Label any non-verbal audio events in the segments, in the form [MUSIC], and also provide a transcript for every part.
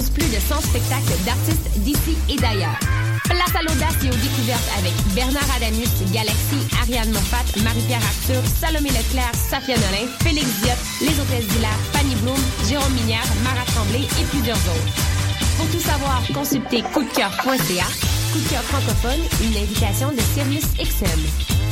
plus de 100 spectacles d'artistes d'ici et d'ailleurs. Place à l'audace et aux découvertes avec Bernard Adamus, Galaxy, Ariane Moffat, Marie-Pierre Arthur, Salomé Leclerc, Safia Nolin, Félix Diot, Les Hôtesses d'Hilaire, Fanny Bloom, Jérôme Minière, Mara Tremblay et plusieurs autres. Pour tout savoir, consultez coupdecoeur.ca. Coup de cœur francophone, une invitation de Sirius XM.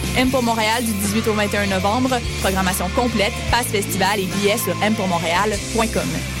M pour Montréal du 18 au 21 novembre. Programmation complète, passe festival et billets sur mpourmontréal.com.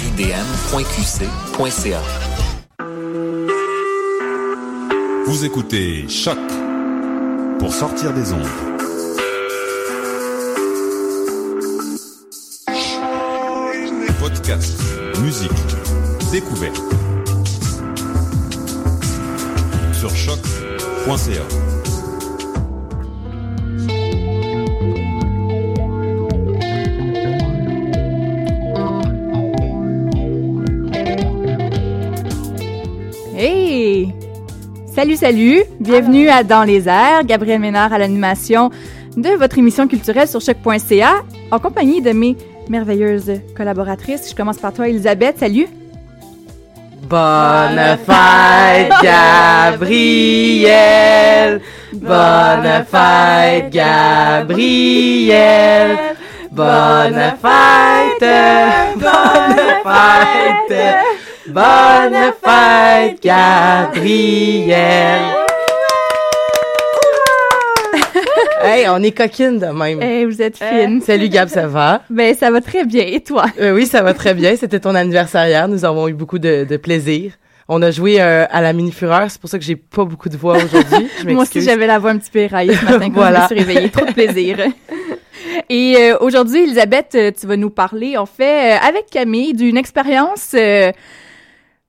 aridm.qc.ca. Vous écoutez Choc pour sortir des ondes. Podcast, musique, découverte. Sur choc.ca. Salut, salut! Bienvenue à Dans les airs. Gabriel Ménard à l'animation de votre émission culturelle sur choc.ca en compagnie de mes merveilleuses collaboratrices. Je commence par toi, Elisabeth. Salut! Bonne fête, Gabriel. Bonne fête, Gabriel. Bonne fête, bonne fête, bonne fête, Gabriel. [LAUGHS] Hey, on est coquine de même. Hey, vous êtes fine. Salut Gab, ça va? Ben, ça va très bien. Et toi? Euh, oui, ça va très bien. C'était ton anniversaire hier. Nous avons eu beaucoup de, de plaisir. On a joué euh, à la Mini Fureur. C'est pour ça que j'ai pas beaucoup de voix aujourd'hui. Je [LAUGHS] Moi aussi, j'avais la voix un petit peu éraillée ce matin [LAUGHS] quand Voilà. je me suis réveillée. Trop de plaisir. Et euh, aujourd'hui, Elisabeth, euh, tu vas nous parler, en fait, euh, avec Camille, d'une expérience...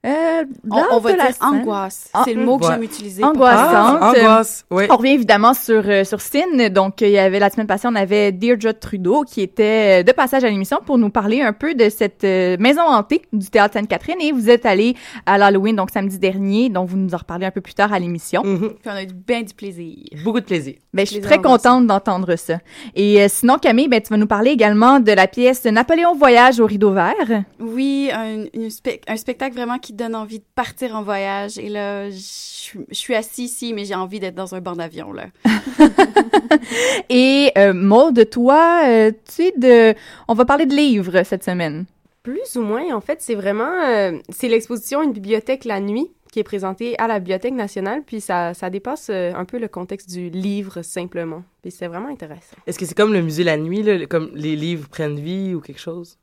Euh, On, on va dire scène. angoisse. Ah, c'est le mot que ouais. j'aime utiliser. Angoissante. Ah, angoisse. Oui. On revient évidemment sur euh, sur Cine. Donc, il y avait la semaine passée, on avait Deirdre Trudeau qui était euh, de passage à l'émission pour nous parler un peu de cette euh, maison hantée du théâtre Sainte-Catherine. Et vous êtes allé à l'Halloween, donc samedi dernier. Donc, vous nous en reparlez un peu plus tard à l'émission. Mhm. Puis on a eu bien du plaisir. Beaucoup de plaisir. Ben, je suis très contente d'entendre ça. Et euh, sinon, Camille, ben, tu vas nous parler également de la pièce Napoléon Voyage au rideau vert. Oui, un, une un spectacle vraiment qui donne envie de partir en voyage. Et là, je suis- je suis assis ici, mais j'ai envie d'être dans un banc d'avion, là. [LAUGHS] Et euh, Maud, toi, euh, tu sais, de... on va parler de livres cette semaine. Plus ou moins, en fait, c'est vraiment... euh, c'est l'exposition Une bibliothèque la nuit qui est présentée à la Bibliothèque nationale, puis ça, ça dépasse euh, un peu le contexte du livre, simplement. Puis c'est vraiment intéressant. Est-ce que c'est comme le musée la nuit, là, comme les livres prennent vie ou quelque chose?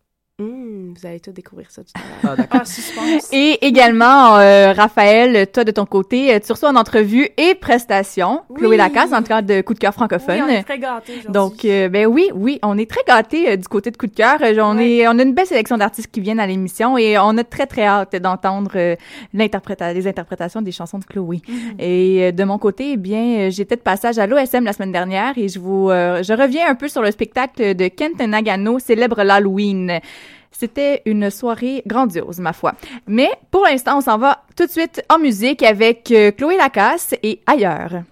Hum, vous allez tout découvrir ça tout à l'heure. Ah, d'accord. Ah, suspense. Et également, euh, Raphaël, toi de ton côté, euh, tu reçois en entrevue et prestation Chloé. Lacasse dans le cadre de Coup de cœur francophone. Oui, on est très gâtés aujourd'hui. Donc, euh, ben oui, oui, on est très gâtés euh, du côté de Coup de cœur. Euh, on, Ouais. est, on a une belle sélection d'artistes qui viennent à l'émission et on a très, très hâte d'entendre euh, l'interpréta- les interprétations des chansons de Chloé. Mhm. Et euh, de mon côté, eh bien, j'étais de passage à l'OSM la semaine dernière et je vous, euh, je reviens un peu sur le spectacle de Kent Nagano, célèbre l'Halloween. C'était une soirée grandiose, ma foi. Mais pour l'instant, on s'en va tout de suite en musique avec euh, Chloé Lacasse et ailleurs.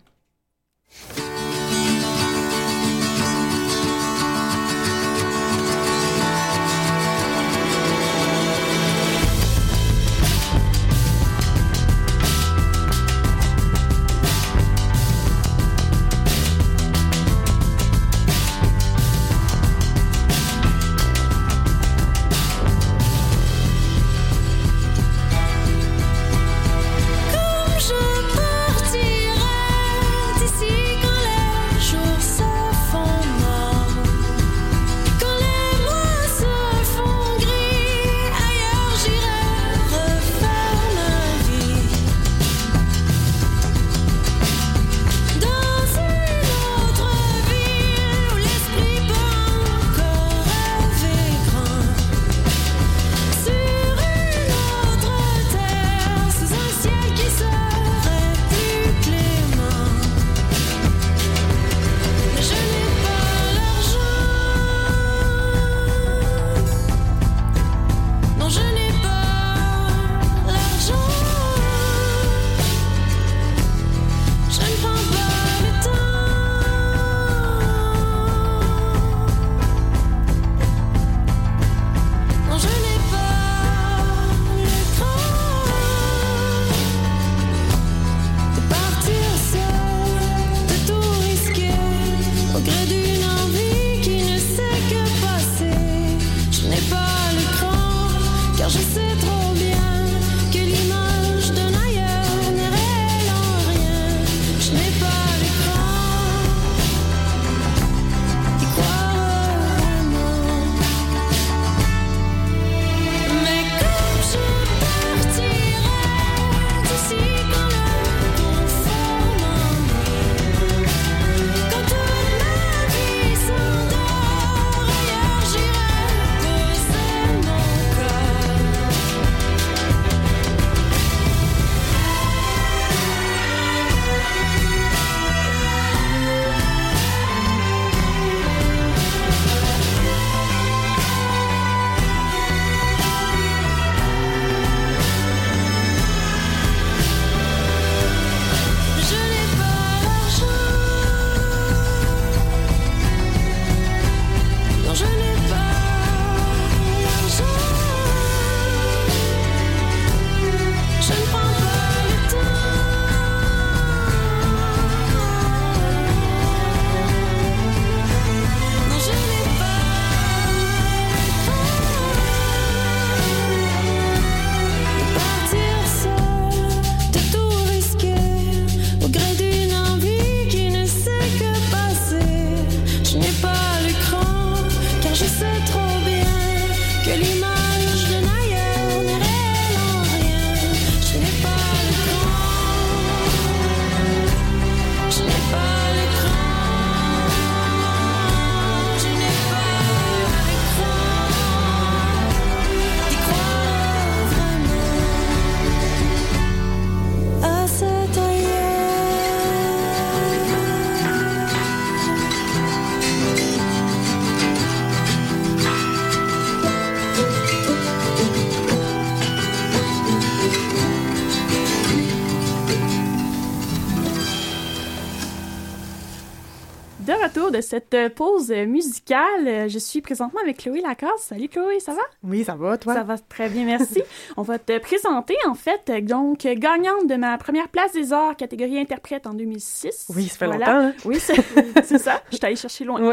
Cette euh, pause euh, musicale, euh, je suis présentement avec Chloé Lacasse. Salut Chloé, ça va? Oui, ça va, toi? Ça va très bien, merci. [LAUGHS] On va te présenter, en fait, donc, gagnante de ma première place des arts, catégorie interprète en 2006. Oui, ça fait Voilà. longtemps, hein? Oui, c'est [LAUGHS] ça. Je suis allée chercher loin.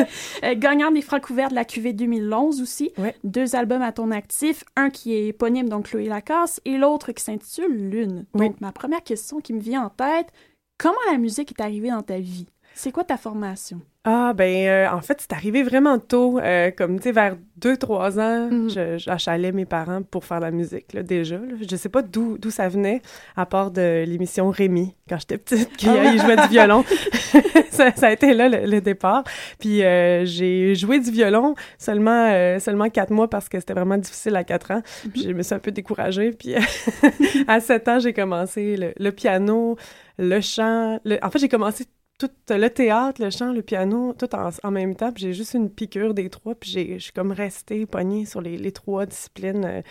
[LAUGHS] Gagnante des francs couverts de la QV 2011 aussi. Deux albums à ton actif. Un qui est éponyme, donc Chloé Lacasse, et l'autre qui s'intitule Lune. Donc, ma première question qui me vient en tête, comment la musique est arrivée dans ta vie? C'est quoi ta formation? Ah, ben, euh, en fait, c'est arrivé vraiment tôt, euh, comme, tu sais, vers 2-3 ans, je- j'achalais mes parents pour faire de la musique, là, déjà. là. Je sais pas d'où d'où ça venait, à part de l'émission Rémi, quand j'étais petite, qui Ah. il jouait du violon. [LAUGHS] ça, ça a été là, le, le départ. Puis euh, j'ai joué du violon seulement, euh, seulement 4 mois, parce que c'était vraiment difficile à 4 ans. Puis je me suis un peu découragée. Puis [LAUGHS] à 7 ans, j'ai commencé le, le piano, le chant. le- En fait, j'ai commencé tout le théâtre, le chant, le piano, tout en, en même temps. Puis j'ai juste une piqûre des trois, puis j'ai- je suis comme restée pognée sur les, les trois disciplines euh,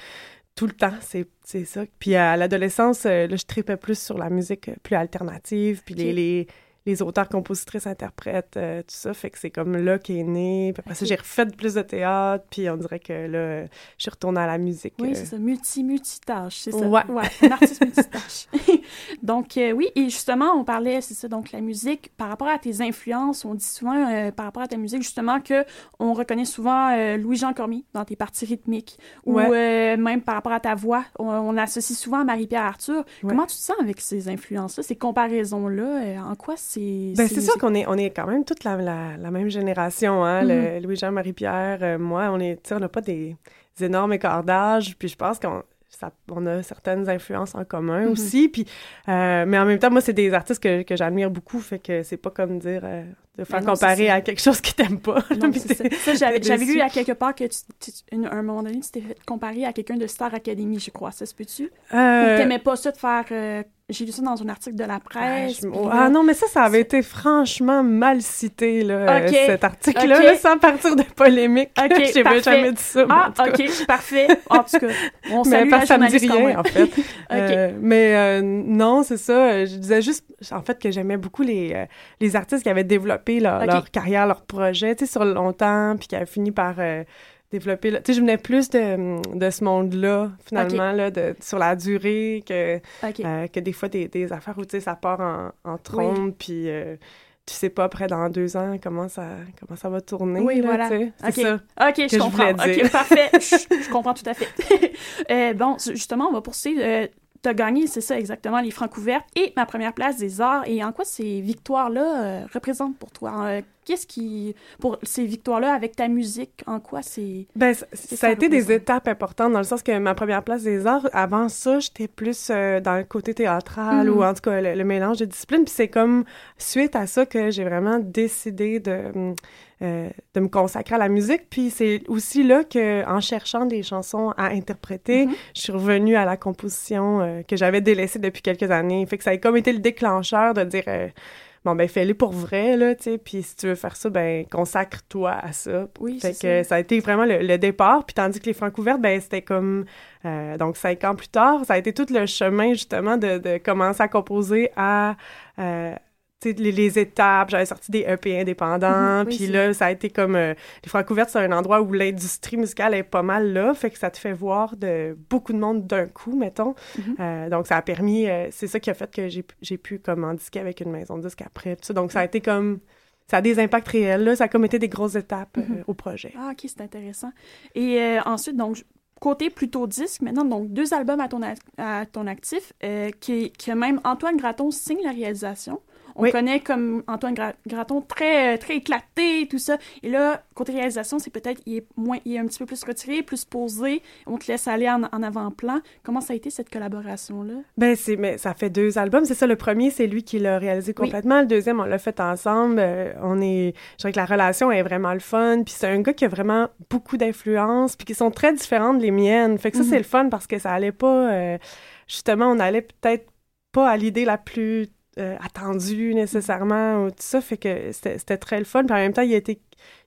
tout le temps. C'est c'est ça. Puis à l'adolescence, euh, là, je tripais plus sur la musique euh, plus alternative, puis les, les auteurs, compositrices, interprètes, euh, tout ça. Fait que c'est comme là qu'est né. Puis après ça, Ok. j'ai refait plus de théâtre, puis on dirait que là, je suis retournée à la musique. Oui, euh. c'est ça, multi-multitâche, c'est ça. Ouais. un artiste multitâche. [LAUGHS] donc, euh, oui, et justement, on parlait, c'est ça, donc la musique, par rapport à tes influences, on dit souvent, par rapport à ta musique, justement, que on reconnaît souvent Louis-Jean Cormier dans tes parties rythmiques, ou Ouais. même par rapport à ta voix, on, on associe souvent Marie-Pierre Arthur. Ouais. Comment tu te sens avec ces influences-là, ces comparaisons-là? en quoi c'est... Ben, c'est sûr qu'on est, on est quand même toute la, la, la même génération, hein, Mhm. Louis-Jean, Marie-Pierre, euh, moi, on est, on n'a pas des, des énormes écarts d'âge, puis je pense qu'on ça- on a certaines influences en commun Mhm. aussi, puis, euh, mais en même temps, moi, c'est des artistes que, que j'admire beaucoup, fait que c'est pas comme dire, euh, de faire Ben non, comparer à quelque chose qu'ils t'aiment pas. Non, [LAUGHS] ça. j'avais, lu à quelque part que tu, tu- une- à un moment donné, tu t'es fait comparer à quelqu'un de Star Academy, je crois. Ça se peut-tu? Euh, Ou t'aimais pas ça de faire... j'ai lu ça dans un article de la Ah, presse. je- ah non, mais ça, ça avait été franchement mal cité, là, euh, Ok, cet article-là, là, sans partir de polémique. OK, [LAUGHS] J'ai jamais dit ça. Ah. OK, parfait. En tout cas, on mais salue la ça me dit rien, en fait. [LAUGHS] Euh, mais euh, non, c'est ça. euh, Je disais juste, en fait, que j'aimais beaucoup les, euh, les artistes qui avaient développé leur, leur carrière, leur projet, tu sais, sur longtemps, puis qui avaient fini par euh, développer... Tu sais, je venais plus de, de ce monde-là, finalement, là, de, sur la durée, que, euh, que des fois, des, des affaires où, tu sais, ça part en, en trombe, puis... euh, tu sais pas après dans deux ans comment ça comment ça va tourner Oui, là, voilà. c'est ça OK, que je comprends. OK, parfait. [LAUGHS] je, je comprends tout à fait. [LAUGHS] Euh, bon, justement, on va poursuivre. Tu as gagné, c'est ça exactement, les francs ouvertes et ma première place des arts. Et en quoi ces victoires-là euh, représentent pour toi? Euh, Qu'est-ce qui... Pour ces victoires-là, avec ta musique, en quoi c'est... Ben, ça, a été des étapes importantes dans le sens que ma première place des arts, avant ça, j'étais plus euh, dans le côté théâtral Mhm. ou en tout cas le, le mélange de disciplines. Puis c'est comme suite à ça que j'ai vraiment décidé de, hum, euh, de me consacrer à la musique. Puis c'est aussi là que, en cherchant des chansons à interpréter, Mhm. je suis revenue à la composition euh, que j'avais délaissée depuis quelques années. Fait que ça a comme été le déclencheur de dire. euh, Bon, ben, fais-le pour vrai, là, tu sais, puis si tu veux faire ça, ben, consacre-toi à ça. Oui, Fait c'est que ça. ça a été vraiment le, le départ, puis tandis que les francs ouvertes, ben, c'était comme, euh, donc, cinq ans plus tard, ça a été tout le chemin, justement, de, de commencer à composer à, euh, les, les étapes. J'avais sorti des EP indépendants, Mhm, oui, puis là, ça a été comme, euh, les francs ouvertes, c'est un endroit où l'industrie musicale est pas mal là, fait que ça te fait voir de beaucoup de monde d'un coup, mettons. Mhm. Euh, donc, ça a permis, euh, c'est ça qui a fait que j'ai j'ai pu, comme, en disquer avec une maison de disque après, tout ça. Donc, ça a été comme, ça a des impacts réels, là, ça a comme été des grosses étapes euh, Mhm. au projet. Ah, OK, c'est intéressant. Et ensuite, donc, côté plutôt disque, maintenant, donc, deux albums à ton, à ton actif, euh, qui, que même Antoine Graton signe la réalisation. On Oui. connaît comme Antoine Gra- Graton très, très éclaté, tout ça. Et là, côté réalisation, c'est peut-être, il est moins, il est un petit peu plus retiré, plus posé. On te laisse aller en, en avant-plan. Comment ça a été cette collaboration-là? Ben, c'est, mais ça fait deux albums. C'est ça, le premier, c'est lui qui l'a réalisé complètement. Le deuxième, on l'a fait ensemble. Euh, on est, je dirais que la relation est vraiment le fun. Puis c'est un gars qui a vraiment beaucoup d'influence, puis qui sont très différentes des miennes. Fait que ça, Mhm. c'est le fun parce que ça allait pas, euh, justement, on allait peut-être pas à l'idée la plus euh, attendue nécessairement ou tout ça. Fait que c'était, c'était très le fun. Puis en même temps, il été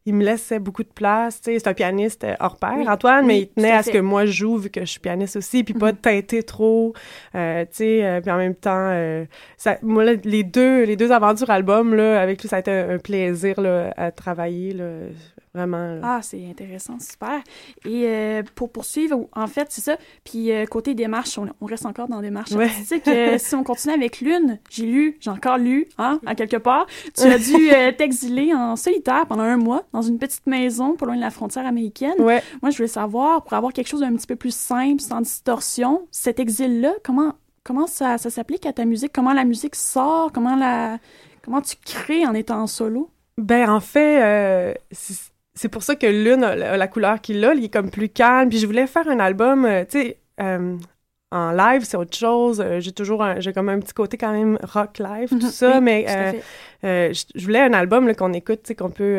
il me laissait beaucoup de place. Tu sais, c'est un pianiste euh, hors pair, Oui, Antoine, mais il tenait à ce que moi je joue vu que je suis pianiste aussi, puis pas teinter trop. Euh, tu sais, euh, puis en même temps, euh, ça, moi, là, les deux, les deux aventures albums, là, avec lui, ça a été un, un plaisir là, à travailler, là, vraiment. là. Ah, c'est intéressant, super. Et euh, pour poursuivre, en fait, c'est ça. Puis euh, côté démarche, on, on reste encore dans démarche Ouais. artistique. Euh, [LAUGHS] si on continue avec Lune, j'ai lu, j'ai encore lu, hein, à quelque part. Tu as dû [LAUGHS] euh, t'exiler en solitaire pendant un mois dans une petite maison pas loin de la frontière américaine. Ouais. Moi, je voulais savoir, pour avoir quelque chose d'un petit peu plus simple, sans distorsion, cet exil-là, comment, comment ça, ça s'applique à ta musique? Comment la musique sort? Comment, la, comment tu crées en étant en solo? Ben, en fait, c'est c'est pour ça que Lune a la, a la couleur qu'il a. Il est comme plus calme. Puis je voulais faire un album, euh, tu sais, euh, en live, c'est autre chose. Euh, j'ai toujours un, j'ai comme un petit côté quand même rock live, tout Mhm. ça. Oui, mais tout euh, je, voulais un album qu'on écoute, tu sais, qu'on peut,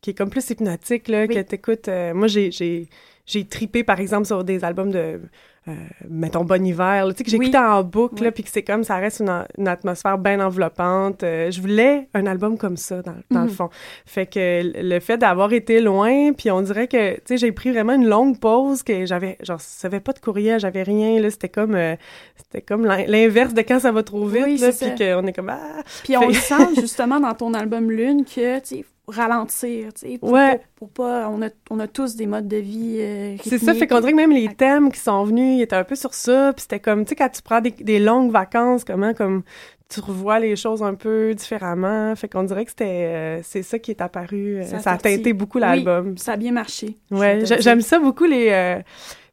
qui est comme plus hypnotique, là, Oui. que t'écoutes. moi, j'ai, j'ai, tripé, par exemple, sur des albums de euh, mettons Bon Hiver, là, tu sais, que j'écoutais en boucle, là, puis que c'est comme, ça reste une, une atmosphère bien enveloppante. Euh, je voulais un album comme ça, dans, dans le Mhm. fond. Fait que le fait d'avoir été loin, puis on dirait que, tu sais, j'ai pris vraiment une longue pause, que j'avais, genre, j'avais pas de courriel, j'avais rien, là, c'était comme, euh, c'était comme l'in- l'inverse de quand ça va trop vite, Oui, là, puis qu'on est comme, ah! Puis on Fait- sent justement dans ton album Lune que, tu sais, ralentir, tu sais, pour, Ouais. pour, pour pas... On a, on a tous des modes de vie euh, C'est ça, fait qu'on dirait que même les thèmes qui sont venus, ils étaient un peu sur ça, puis c'était comme, tu sais, quand tu prends des, des longues vacances, comment, comme, tu revois les choses un peu différemment, fait qu'on dirait que c'était, euh, c'est ça qui est apparu, euh, ça, a teinté beaucoup Oui, l'album. ça a bien marché. Ouais, j'aime ça beaucoup les. euh,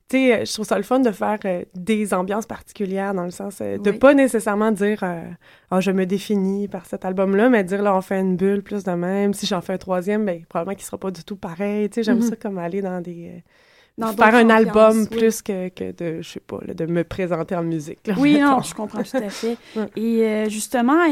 tu sais, je trouve ça le fun de faire euh, des ambiances particulières dans le sens euh, de Oui. pas nécessairement dire euh, ah je me définis par cet album-là, mais dire là on fait une bulle plus de même. Si j'en fais un troisième, ben probablement qu'il sera pas du tout pareil. Tu sais, j'aime Mhm. ça comme aller dans des euh, Dans faire un album oui. plus que, que de je sais pas là, de me présenter en musique. là, Oui, non, je comprends tout à fait. [LAUGHS] Et justement,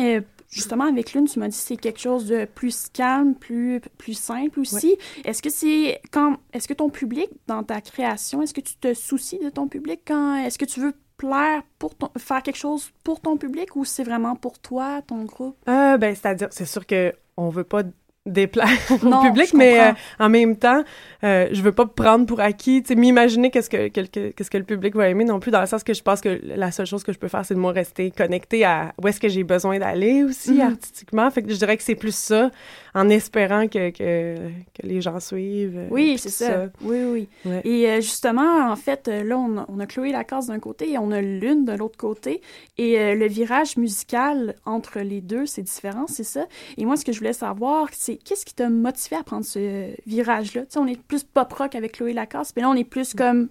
justement, avec Lune, tu m'as dit que c'est quelque chose de plus calme, plus, plus simple aussi. Est-ce que c'est quand est-ce que ton public, dans ta création, est-ce que tu te soucies de ton public quand est-ce que tu veux plaire pour ton faire quelque chose pour ton public ou c'est vraiment pour toi, ton groupe? Euh, ben, c'est-à-dire, c'est sûr que on veut pas déplaire [LAUGHS] au public, mais euh, en même temps, euh, je veux pas prendre pour acquis, tu sais, m'imaginer qu'est-ce que, que- que- qu'est-ce que le public va aimer non plus, dans le sens que je pense que la seule chose que je peux faire, c'est de moi rester connectée à où est-ce que j'ai besoin d'aller aussi Mhm. artistiquement. Fait que je dirais que c'est plus ça, en espérant que, que, que les gens suivent. euh, Oui, c'est ça. Oui, oui. Et euh, justement, en fait, euh, là, on a, on a Chloé Lacasse d'un côté et on a Lune de l'autre côté. Et euh, le virage musical entre les deux, c'est différent, c'est ça. Et moi, ce que je voulais savoir, c'est qu'est-ce qui t'a motivé à prendre ce virage-là? Tu sais, on est plus pop-rock avec Chloé Lacasse, mais là, on est plus comme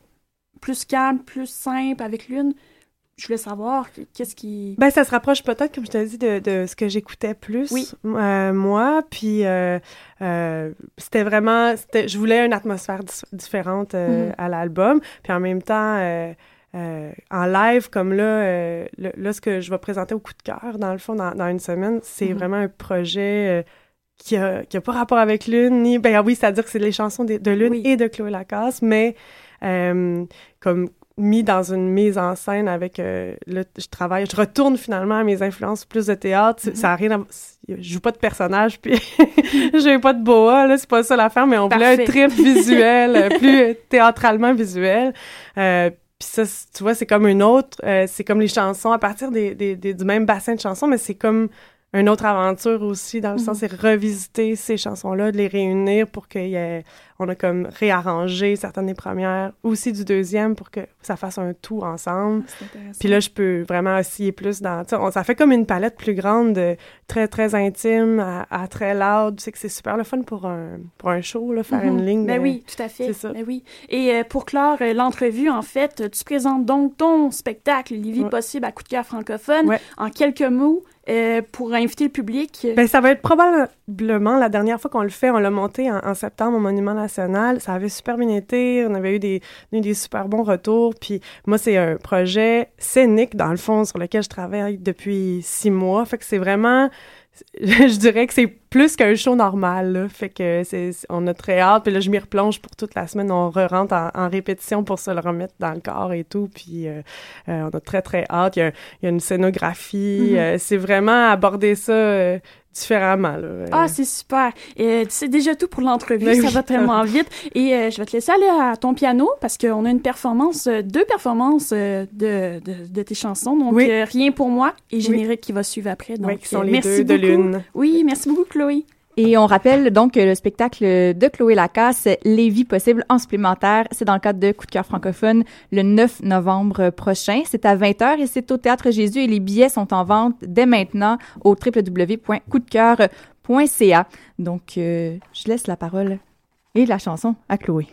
plus calme, plus simple avec Lune. Je voulais savoir qu'est-ce qui... Ben, ça se rapproche peut-être, comme je te dis, de, de ce que j'écoutais plus, Oui. euh, moi. Puis, euh, euh, c'était vraiment... c'était- Je voulais une atmosphère différente euh, Mhm. à l'album. Puis en même temps, euh, en live, comme là, euh, le- là, ce que je vais présenter au coup de cœur, dans le fond, dans, dans une semaine, c'est Mhm. vraiment un projet... qui a, qui a pas rapport avec Lune, ni... Ben oui, c'est-à-dire que c'est les chansons de, de Lune et de Chloé Lacasse, mais euh, comme mis dans une mise en scène avec... euh, là, je travaille... Je retourne finalement à mes influences plus de théâtre. Mhm. Ça a rien à... Je joue pas de personnage, [LAUGHS] puis [LAUGHS] j'ai pas de boa, là, c'est pas ça l'affaire, mais on voulait un Parfait. trip [LAUGHS] visuel, euh, plus théâtralement visuel. Euh, puis ça, tu vois, c'est comme une autre... euh, c'est comme les chansons, à partir des, des- des- du même bassin de chansons, mais c'est comme une autre aventure aussi, dans le sens, c'est revisiter ces chansons-là, de les réunir pour qu'il y ait... On a comme réarrangé certaines des premières, aussi du deuxième, pour que ça fasse un tout ensemble. intéressant. Puis là, je peux vraiment osciller plus dans... on- ça fait comme une palette plus grande, de très, très intime à, à très loud. Tu sais que c'est super le fun pour un, pour un show, là, faire Mhm. une ligne. Ben de- oui, tout à fait. C'est ça. Ben oui. Et euh, pour clore euh, l'entrevue, en fait, tu présentes donc ton spectacle Livy Ouais. Possible à coup de cœur francophone en quelques mots euh, pour inviter le public. Ben, ça va être probablement la dernière fois qu'on le fait. On l'a monté en, septembre au Monument National. Ça avait super bien été. On avait eu des, eu des super bons retours. Puis moi, c'est un projet scénique, dans le fond, sur lequel je travaille depuis six mois. Fait que c'est vraiment... [LAUGHS] Je dirais que c'est plus qu'un show normal. là. Fait que c'est, on a très hâte. Puis là, je m'y replonge pour toute la semaine. On re-rentre en, en répétition pour se le remettre dans le corps et tout. Puis euh, euh, on a très, très hâte. Il y a, il y a une scénographie. Mhm. Euh, c'est vraiment aborder ça euh, différemment. Là. Ah, c'est super. C'est déjà tout pour l'entrevue. Ben ça va tellement [LAUGHS] vite. Et euh, je vais te laisser aller à ton piano parce qu'on a une performance, euh, deux performances euh, de, de, de tes chansons. Donc, Oui. euh, Rien pour moi et Oui. générique qui va suivre après. Donc, qui sont euh, les merci deux de beaucoup. Lune. Oui, merci beaucoup, Chloé. Et on rappelle donc le spectacle de Chloé Lacasse, Les vies possibles en supplémentaire, c'est dans le cadre de Coup de cœur francophone le 9 novembre prochain. C'est à 20h et c'est au Théâtre Jésus et les billets sont en vente dès maintenant au www.coupdecoeur.ca. Donc, euh, je laisse la parole et la chanson à Chloé.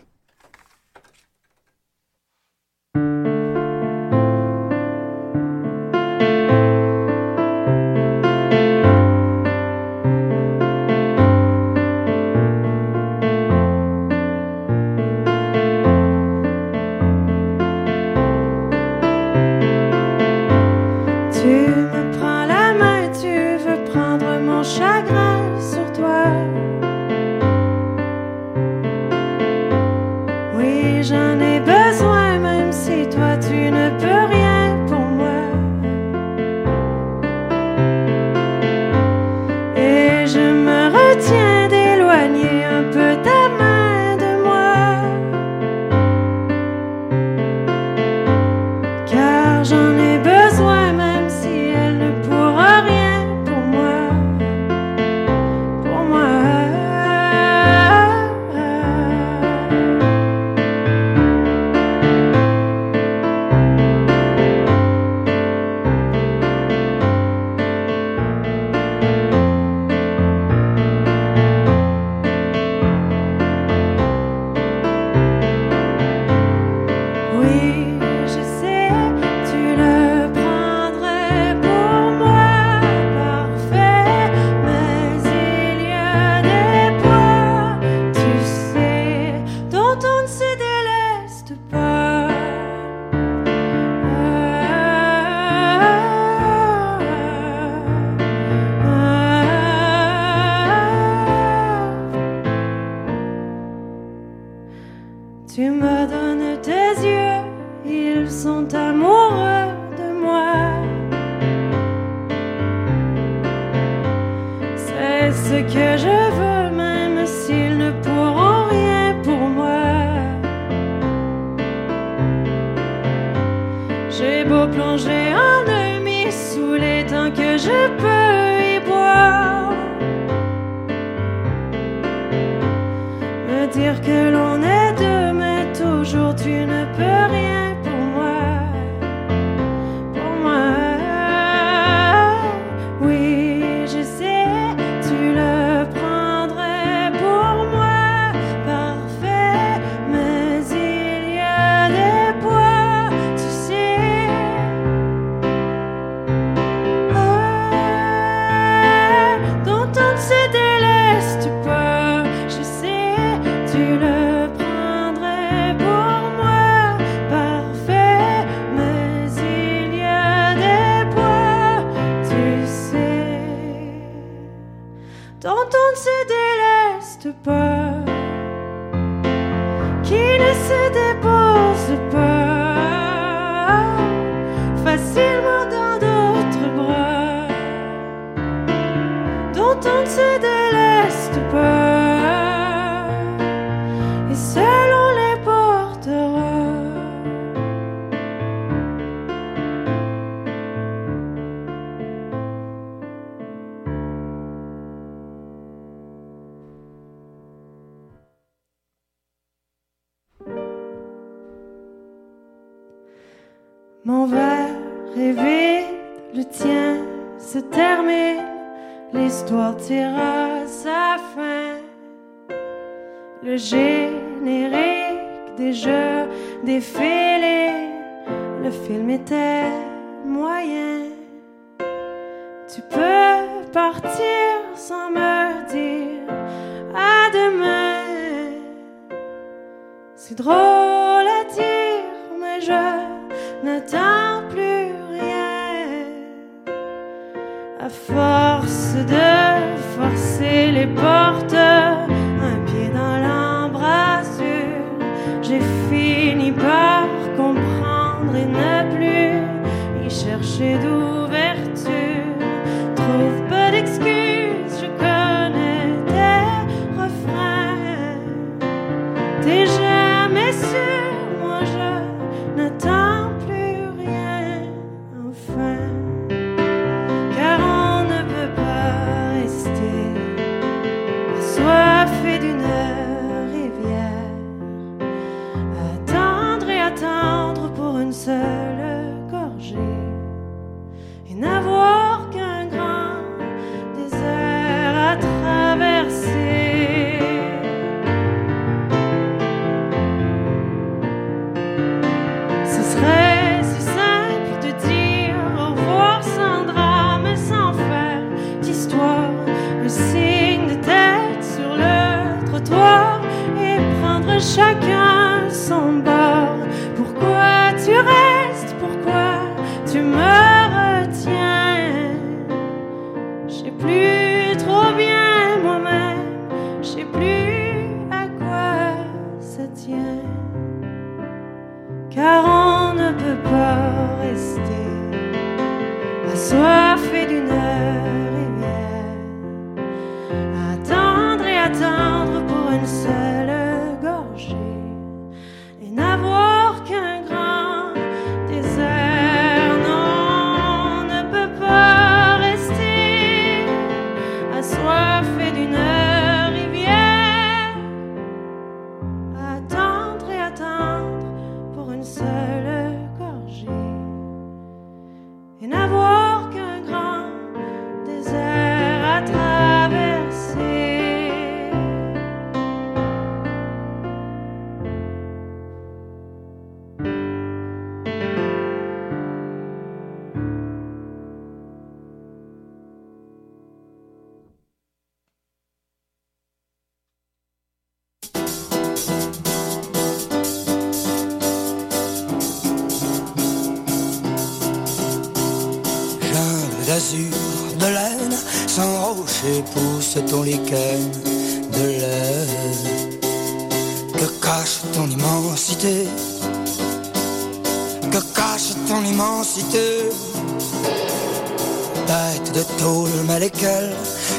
De tôle, mais lesquelles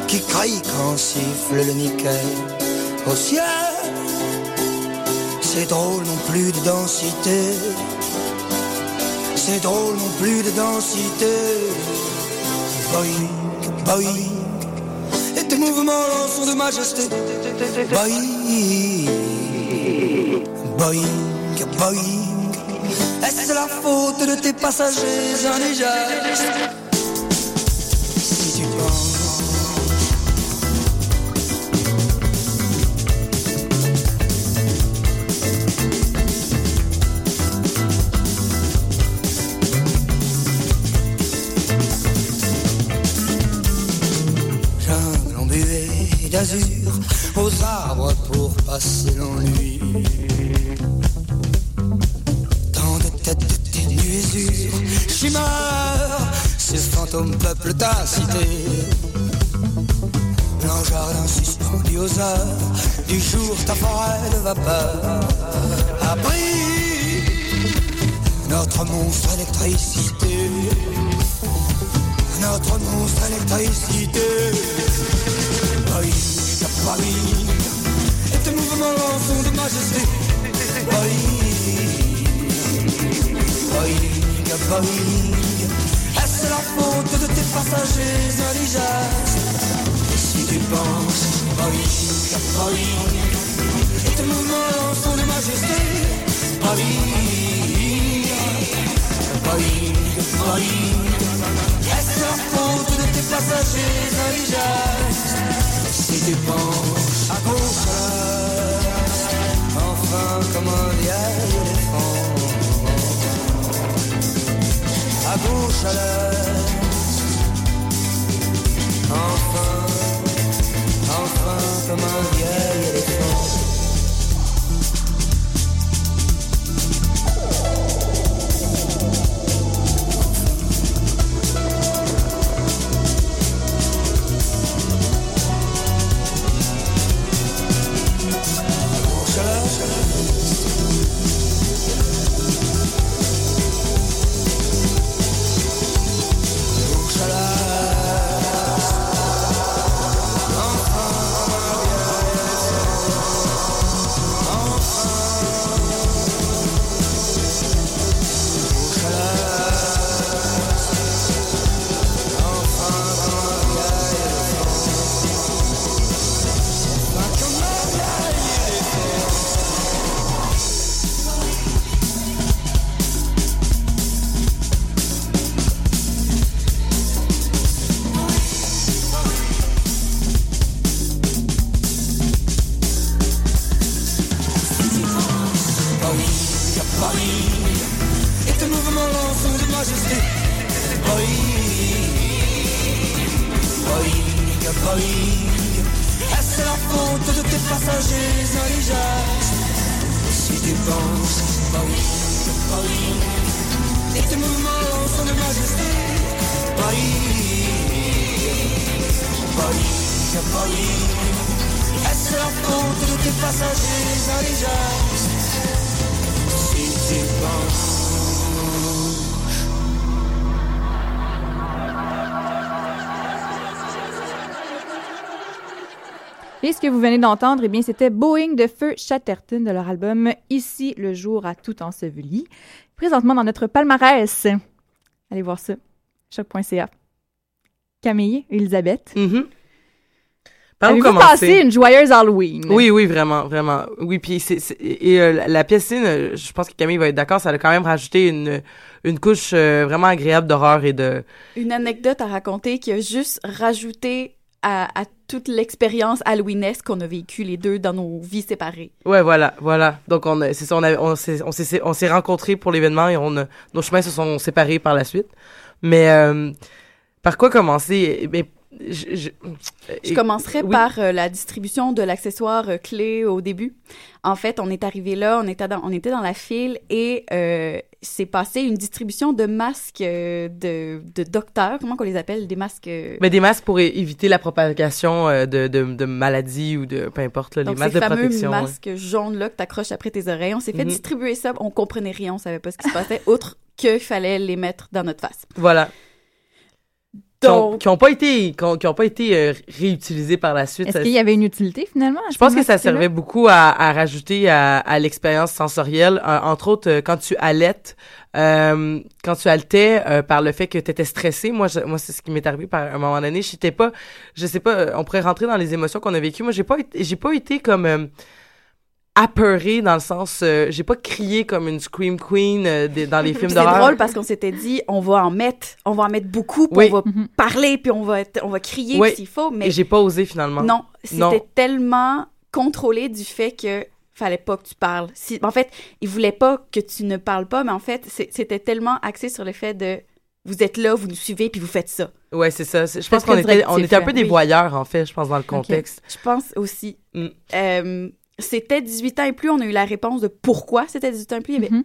qui crient quand siffle le nickel au ciel. C'est drôle non plus de densité. C'est drôle non plus de densité. Boing, boing. Et tes mouvements sont de majesté. Boing, boing, boing. Est-ce la faute de tes passagers indigènes fantômes peuplent ta cité. Blanc jardin suspendu aux heures du jour, ta forêt de vapeur. Abri, notre monstre électricité notre monstre électricité. Boing, boing, et tes mouvements lents de majesté. Boing, boing, boing, est-ce la faute de tes passagers indigènes Si tu penses, boing, boing, et tes mouvements sont de majesté. Boing, boing, boing. Est-ce la faute de tes passagers indigènes? Si tu penses à gauche enfin comme un vieil éléphant. À à l'heure, enfin, enfin comme un vieil Et ce que vous venez d'entendre, eh bien, c'était Boeing de Feu Chatterton de leur album Ici, le jour a tout enseveli. Présentement dans notre palmarès. Allez voir ça. Choc.ca. Camille, Elisabeth. Par où Avez-vous commencer? passé une joyeuse Halloween? Oui, oui, vraiment, vraiment. Oui, puis c'est, et euh, la- la piscine, euh, je pense que Camille va être d'accord, ça a quand même rajouté une, une couche euh, vraiment agréable d'horreur et de... Une anecdote à raconter qui a juste rajouté à, à toute l'expérience halloweenesque qu'on a vécu les deux dans nos vies séparées. Ouais, voilà, voilà. Donc on, c'est ça, on, a- on s'est, on s'est, on s'est rencontrés pour l'événement et on a- nos chemins se sont séparés par la suite. Mais euh, par quoi commencer? Mais je, je, Je commencerai oui. par euh, la distribution de l'accessoire euh, clé au début. En fait, on est arrivé là, on était dans, on était dans la file et euh, c'est passé une distribution de masques euh, de, de docteurs, comment qu'on les appelle, des masques... euh, Mais des masques pour éviter la propagation euh, de, de, de maladies ou de peu importe là, les Donc, masques ces de fameux protection. ouais. masques jaunes-là que t'accroches après tes oreilles. On s'est fait Mhm. distribuer ça. On comprenait rien. On savait pas ce qui se passait, [LAUGHS] outre qu'il fallait les mettre dans notre face. Voilà. Qui ont, Donc- qui ont pas été, qui ont, qui ont pas été euh, réutilisés par la suite. Est-ce qu'il y avait une utilité finalement? Je pense que ça servait beaucoup à, à rajouter à, à l'expérience sensorielle. Euh, entre autres, euh, quand tu allaites, euh, quand tu haletais euh, par le fait que tu étais stressé, moi, je- moi c'est ce qui m'est arrivé par un moment donné. J'étais pas, je sais pas, on pourrait rentrer dans les émotions qu'on a vécues. Moi, j'ai pas, j'ai pas été comme euh, apeurée dans le sens, euh, j'ai pas crié comme une scream queen euh, des- dans les [LAUGHS] films Puis C'est d'horreur. drôle parce qu'on s'était dit, on va en mettre, on va en mettre beaucoup, puis Oui. on va parler, puis on va, être- on va crier Oui. s'il faut, mais Et j'ai pas osé finalement. non, c'était tellement contrôlé du fait que fallait pas que tu parles. Si, en fait, ils voulaient pas que tu ne parles pas, mais en fait, c'était tellement axé sur le fait de vous êtes là, vous nous suivez, puis vous faites ça. Ouais, c'est ça. Je pense qu'on était, on était un peu des Oui. voyeurs en fait, je pense dans le contexte. Je pense aussi. Mm. Euh, c'était 18 ans et plus, on a eu la réponse de pourquoi c'était 18 ans et plus. Il y avait Mm-hmm.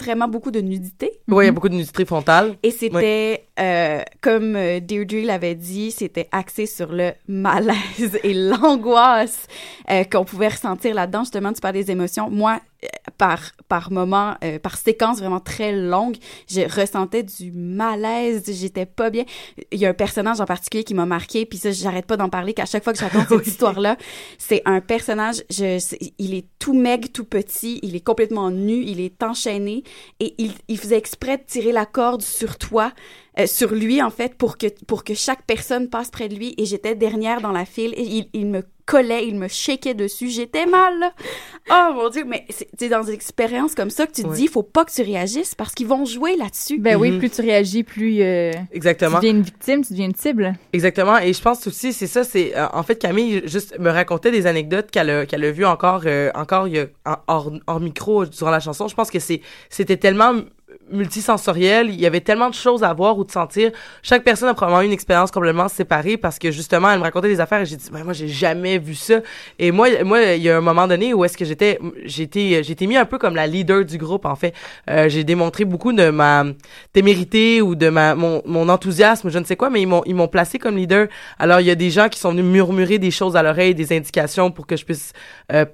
Extrêmement beaucoup de nudité. Ouais, il y a beaucoup de nudité frontale. Et c'était, euh, comme euh, Deirdre l'avait dit, c'était axé sur le malaise et l'angoisse euh, qu'on pouvait ressentir là-dedans. Justement, tu parles des émotions. Moi, euh, par, par moment, euh, par séquence vraiment très longue, je ressentais du malaise, j'étais pas bien. Il y a un personnage en particulier qui m'a marqué, puis ça, j'arrête pas d'en parler, qu'à chaque fois que je raconte [LAUGHS] cette histoire-là, c'est un personnage, je, il est tout maigre, tout petit, il est complètement nu, il est enchaîné, et il, faisait exprès de tirer la corde sur toi, euh, sur lui, en fait, pour que, pour que chaque personne passe près de lui, et j'étais dernière dans la file, et il me collait, il me shakeait dessus, j'étais mal. Oh mon Dieu, mais c'est dans une expérience comme ça que tu te dis, il faut pas que tu réagisses, parce qu'ils vont jouer là-dessus. Ben oui, plus tu réagis, plus euh, Exactement. tu deviens une victime, tu deviens une cible. Exactement. Et je pense aussi, c'est ça, c'est euh, en fait Camille juste me racontait des anecdotes qu'elle a, qu'elle a vues encore, euh, encore il y a, en- hors, hors micro durant la chanson. Je pense que c'est, c'était tellement multisensoriel, il y avait tellement de choses à voir ou de sentir. Chaque personne a probablement une expérience complètement séparée parce que justement, elle me racontait des affaires et j'ai dit, Ben, moi, j'ai jamais vu ça. Et moi, moi, il y a un moment donné où est-ce que j'étais, j'étais, j'étais mis un peu comme la leader du groupe, en fait. Euh, j'ai démontré beaucoup de ma témérité ou de ma, mon, mon enthousiasme, je ne sais quoi, mais ils m'ont, ils m'ont placé comme leader. Alors, il y a des gens qui sont venus murmurer des choses à l'oreille, des indications pour que je puisse, euh,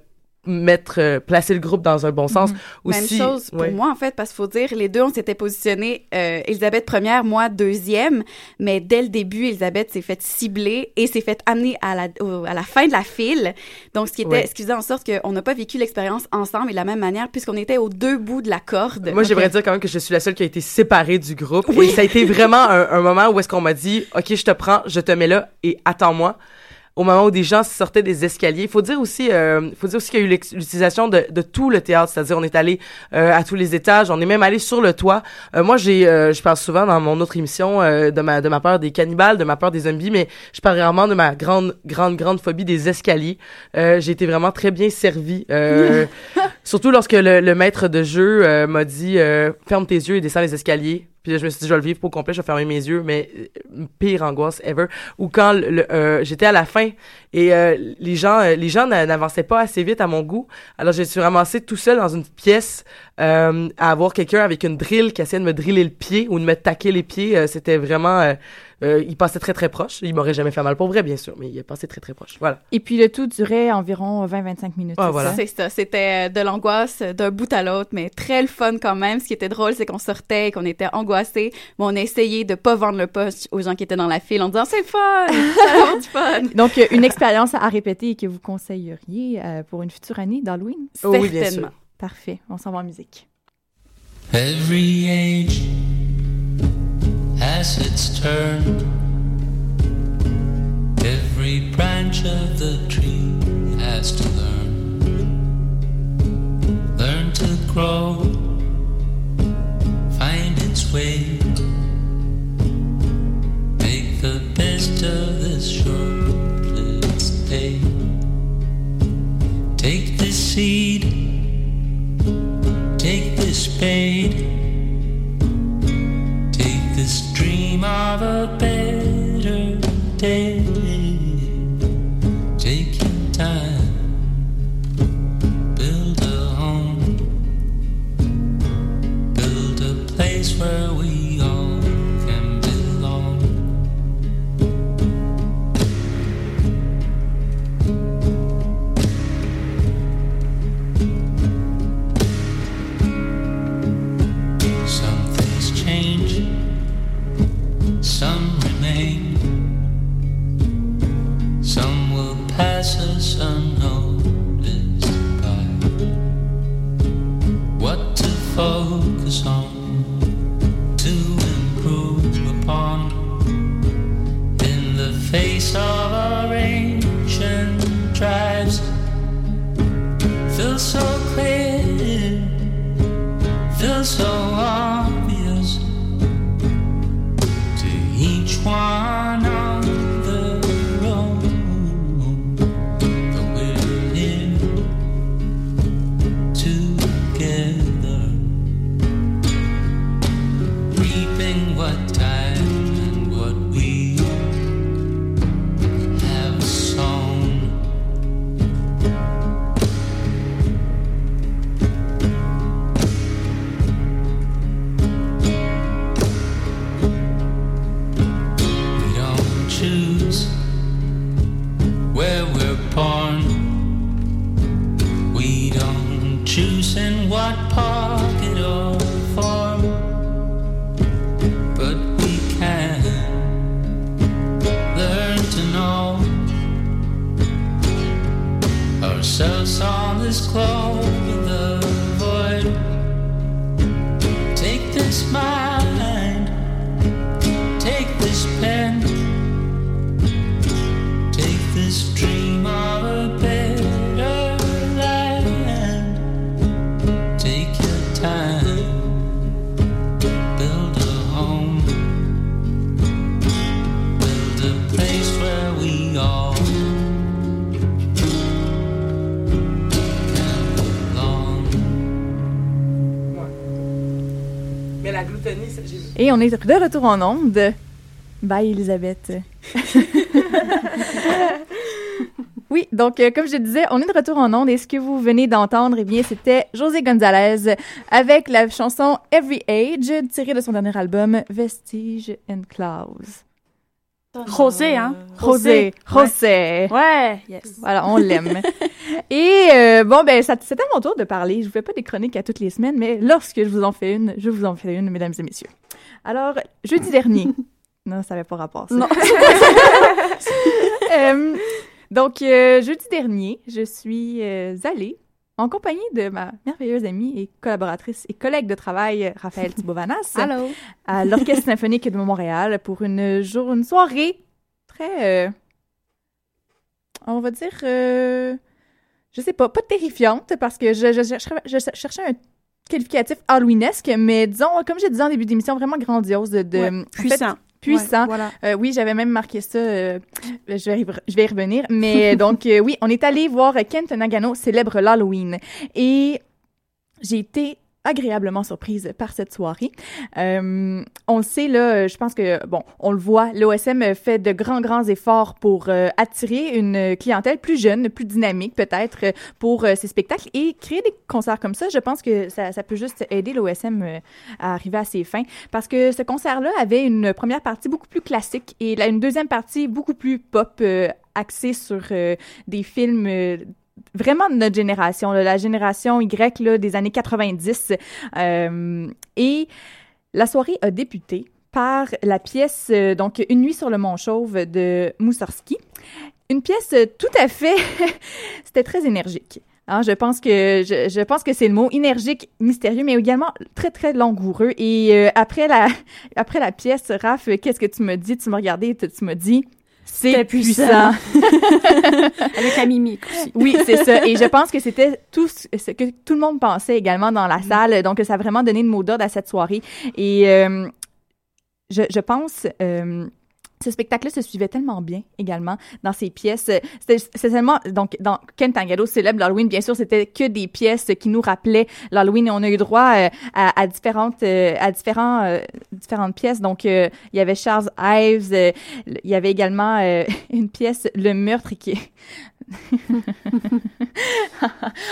mettre, euh, placer le groupe dans un bon sens. Aussi, Même chose pour ouais. moi, en fait, parce qu'il faut dire, les deux, on s'était positionnés, euh, Elisabeth première, moi deuxième, mais dès le début, Elisabeth s'est faite cibler et s'est faite amener à la, au- à la fin de la file. Donc, ce qui, était, Ouais. ce qui faisait en sorte qu'on n'a pas vécu l'expérience ensemble et de la même manière, puisqu'on était aux deux bouts de la corde. Moi, j'aimerais dire quand même que je suis la seule qui a été séparée du groupe. Et ça a été vraiment un, un moment où est-ce qu'on m'a dit, OK, je te prends, je te mets là et attends-moi. Au moment où des gens sortaient des escaliers. Il faut dire aussi, euh, faut dire aussi qu'il y a eu l'utilisation de, de tout le théâtre. C'est-à-dire, on est allé euh, à tous les étages. On est même allé sur le toit. Euh, moi, j'ai, euh, je parle souvent dans mon autre émission euh, de ma de ma peur des cannibales, de ma peur des zombies, mais je parle vraiment de ma grande grande grande phobie des escaliers. Euh, j'ai été vraiment très bien servie. Euh, [LAUGHS] Surtout lorsque le, le maître de jeu euh, m'a dit euh, ferme tes yeux et descends les escaliers. Puis je me suis dit je vais le vivre pour complet, je vais fermer mes yeux, mais euh, pire angoisse ever. Ou quand euh, j'étais à la fin et euh, les gens les gens n'a- n'avançaient pas assez vite à mon goût. Alors je suis ramassé tout seul dans une pièce à avoir quelqu'un avec une drill qui essayait de me driller le pied ou de me taquer les pieds. C'était vraiment euh, il passait très très proche. Il m'aurait jamais fait mal pour vrai bien sûr, mais il est passé très très proche. Voilà. Et puis le tout durait environ 20-25 minutes. Ah, c'est voilà. ça? C'est ça, c'était euh, de l'angoisse d'un bout à l'autre, mais très le fun quand même. Ce qui était drôle, c'est qu'on sortait et qu'on était angoissés, mais on a essayé de pas vendre le poste aux gens qui étaient dans la file en disant c'est fun, [LAUGHS] ça du fun. Donc, une expérience à répéter et que vous conseilleriez euh, pour une future année d'Halloween? Oh oui, bien Certainement. sûr. Parfait. On s'en va en musique. Every age has its turned. Every branch of the tree has to learn. Learn to grow, find its way. Make the best of this short-lived day. Take this seed, take this spade. This dream of a better day. Ourselves on this globe in the void. Take this mind, take this pen. Take this dream Et on est de retour en onde. Bye, Elisabeth. [LAUGHS] oui, donc, euh, comme je disais, on est de retour en onde et ce que vous venez d'entendre, eh bien, c'était José Gonzalez avec la chanson Every Age, tirée de son dernier album Vestige and Clouds. José, hein? José, José. Ouais, yes. Voilà, on l'aime. [LAUGHS] Et euh, bon, ben, ça- c'était à mon tour de parler. Je vous fais pas des chroniques à toutes les semaines, mais lorsque je vous en fais une, je vous en fais une, mesdames et messieurs. Alors, jeudi dernier. [LAUGHS] non, ça n'avait pas rapport. ça. Non. [LAUGHS] Euh, donc, euh, jeudi dernier, je suis euh, allée en compagnie de ma merveilleuse amie et collaboratrice et collègue de travail, Raphaël [LAUGHS] Thibauvanas, à l'Orchestre [LAUGHS] symphonique de Montréal pour une, jour, une soirée très, euh, on va dire, euh, je sais pas, pas terrifiante parce que je, je, cherchais- je cherchais un qualificatif halloweenesque, mais disons, comme j'ai dit en début d'émission, vraiment grandiose, de, de- Ouais, en fait, puissant. puissant. Ouais, voilà. Euh, oui, j'avais même marqué ça. euh, je, vais y, re- je vais y revenir. Mais euh, donc, euh, oui, on est allé voir Kent Nagano célèbre l'Halloween. Et j'ai été agréablement surprise par cette soirée. Euh, on le sait, là, je pense que, bon, on le voit, l'OSM fait de grands, grands efforts pour euh, attirer une clientèle plus jeune, plus dynamique peut-être pour euh, ces spectacles et créer des concerts comme ça, je pense que ça, peut juste aider l'OSM euh, à arriver à ses fins parce que ce concert-là avait une première partie beaucoup plus classique et une deuxième partie beaucoup plus pop, axée sur des films vraiment de notre génération, la génération Y des années 90. Euh, et la soirée a débuté par la pièce, euh, donc, Une nuit sur le Mont Chauve de Moussorski. Une pièce tout à fait, [LAUGHS] c'était très énergique. Hein, je pense que je, pense que c'est le mot énergique, mystérieux, mais également très très langoureux. Et euh, après la [LAUGHS] après la pièce, Raph, qu'est-ce que tu me dis Tu m'as regardé, tu, m'as dit c'est puissant. [LAUGHS] Avec la mimique aussi. Oui, c'est ça. Et je pense que c'était tout ce ce que tout le monde pensait également dans la salle. Donc, ça a vraiment donné une mot d'ordre à cette soirée. Et euh, je, je pense... euh, ce spectacle-là se suivait tellement bien également dans ces pièces. C'était c'est tellement donc dans Ken Tangado célèbre l'Halloween. Bien sûr, c'était que des pièces qui nous rappelaient l'Halloween et on a eu droit euh, à, à différentes euh, à différents euh, différentes pièces. Donc il y avait Charles Ives, il y avait également [LAUGHS] une pièce Le meurtre qui est [LAUGHS]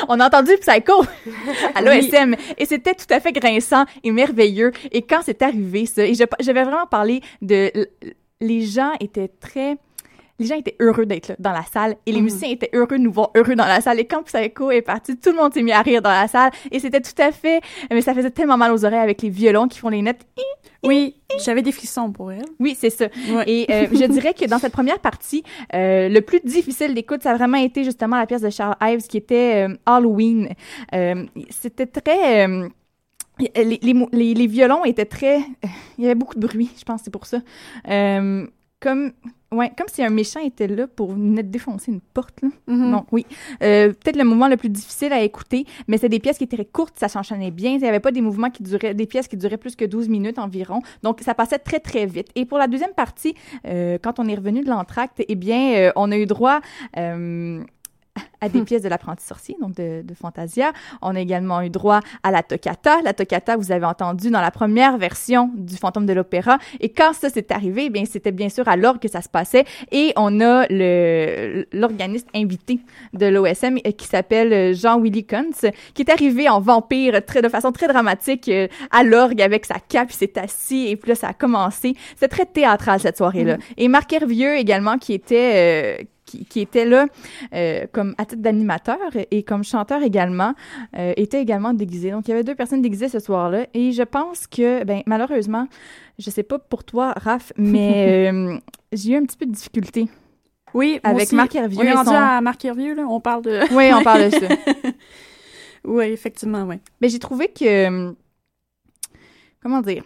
on a entendu Psycho à l'OSM et c'était tout à fait grinçant et merveilleux. Et quand c'est arrivé ça, et je, je vais vraiment parler de les gens étaient très les gens étaient heureux d'être là dans la salle et les Mhm. musiciens étaient heureux de nous voir heureux dans la salle. Et quand Psycho est parti, tout le monde s'est mis à rire dans la salle et c'était tout à fait, mais ça faisait tellement mal aux oreilles avec les violons qui font les notes. Oui, j'avais des frissons pour elle. Oui, c'est ça. Et euh, je dirais que dans cette première partie, euh, le plus difficile d'écoute, ça a vraiment été justement la pièce de Charles Ives qui était euh, Halloween. C'était très... les, les, les, violons étaient très... Il y avait beaucoup de bruit, je pense, c'est pour ça. Euh, comme... Ouais, comme si un méchant était là pour venir défoncer une porte. Là. Non, oui. Euh, Peut-être le moment le plus difficile à écouter, mais c'est des pièces qui étaient très courtes, ça s'enchaînait bien. Il n'y avait pas des mouvements qui duraient, des pièces qui duraient plus que 12 minutes environ. Donc, ça passait très, très vite. Et pour la deuxième partie, euh, quand on est revenu de l'entracte, eh bien, euh, on a eu droit euh, à des pièces de l'apprenti sorcier, donc de, de Fantasia. On a également eu droit à la toccata. La toccata, vous avez entendu dans la première version du Fantôme de l'Opéra. Et quand ça s'est arrivé, eh bien, c'était bien sûr à l'orgue que ça se passait. Et on a le l'organiste invité de l'OSM euh, qui s'appelle euh, Jean-Willy Kuntz, qui est arrivé en vampire très, de façon très dramatique euh, à l'orgue avec sa cape, il s'est assis et puis là, ça a commencé. C'était très théâtral cette soirée-là. Mhm. Et Marc Hervieux également qui était... euh, qui, qui était là euh, comme à titre d'animateur et comme chanteur également, euh, était également déguisé. Donc, il y avait deux personnes déguisées ce soir-là. Et je pense que, ben, malheureusement, je sais pas pour toi, Raph, mais [LAUGHS] euh, j'ai eu un petit peu de difficulté. Oui, avec aussi. Marc Hervieux. On est rendu son- à Marc Hervieux, là. On parle de... [LAUGHS] Oui, on parle de ça. [LAUGHS] oui, effectivement, oui. Mais j'ai trouvé que. hum, Comment dire?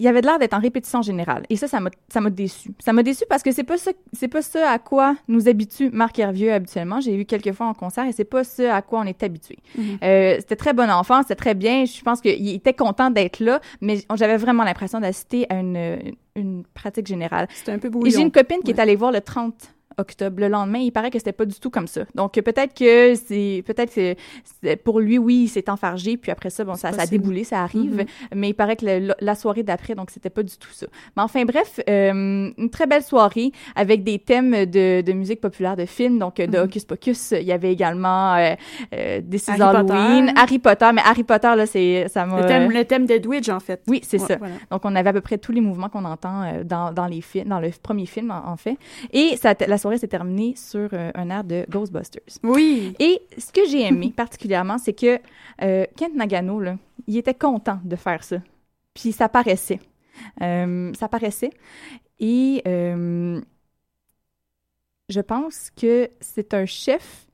Il y avait de l'air d'être en répétition générale. Et ça, ça m'a déçu. Ça m'a déçu parce que c'est pas ça, c'est pas ça à quoi nous habitue Marc Hervieux habituellement. J'ai vu quelques fois en concert et c'est pas ça à quoi on est habitué. Mhm. Euh, c'était très bon enfant, c'était très bien. Je pense qu'il était content d'être là, mais j'avais vraiment l'impression d'assister à une, une pratique générale. C'était un peu Et brouillon. j'ai une copine qui est allée voir le 30 octobre le lendemain, il paraît que c'était pas du tout comme ça. Donc peut-être que c'est peut-être que pour lui oui, il s'est enfargé puis après ça bon ça, ça a déboulé, ça arrive, Mhm. mais il paraît que le- la soirée d'après donc c'était pas du tout ça. Mais enfin bref, euh, une très belle soirée avec des thèmes de, de musique populaire de films donc euh, de Mhm. Hocus Pocus, il y avait également euh, euh, This is Harry Halloween, Potter. Harry Potter, mais Harry Potter là c'est ça m'a Le thème, le thème d'Edwidge, en fait. oui, c'est Ouais, ça. voilà. Donc, on avait à peu près tous les mouvements qu'on entend euh, dans, dans les films, dans le premier film, en, en fait. Et ça, la soirée s'est terminée sur euh, un air de Ghostbusters. Oui. Et ce que j'ai aimé [LAUGHS] particulièrement, c'est que euh, Kent Nagano, là, il était content de faire ça. Puis ça paraissait. Euh, ça paraissait. Et je pense que c'est un chef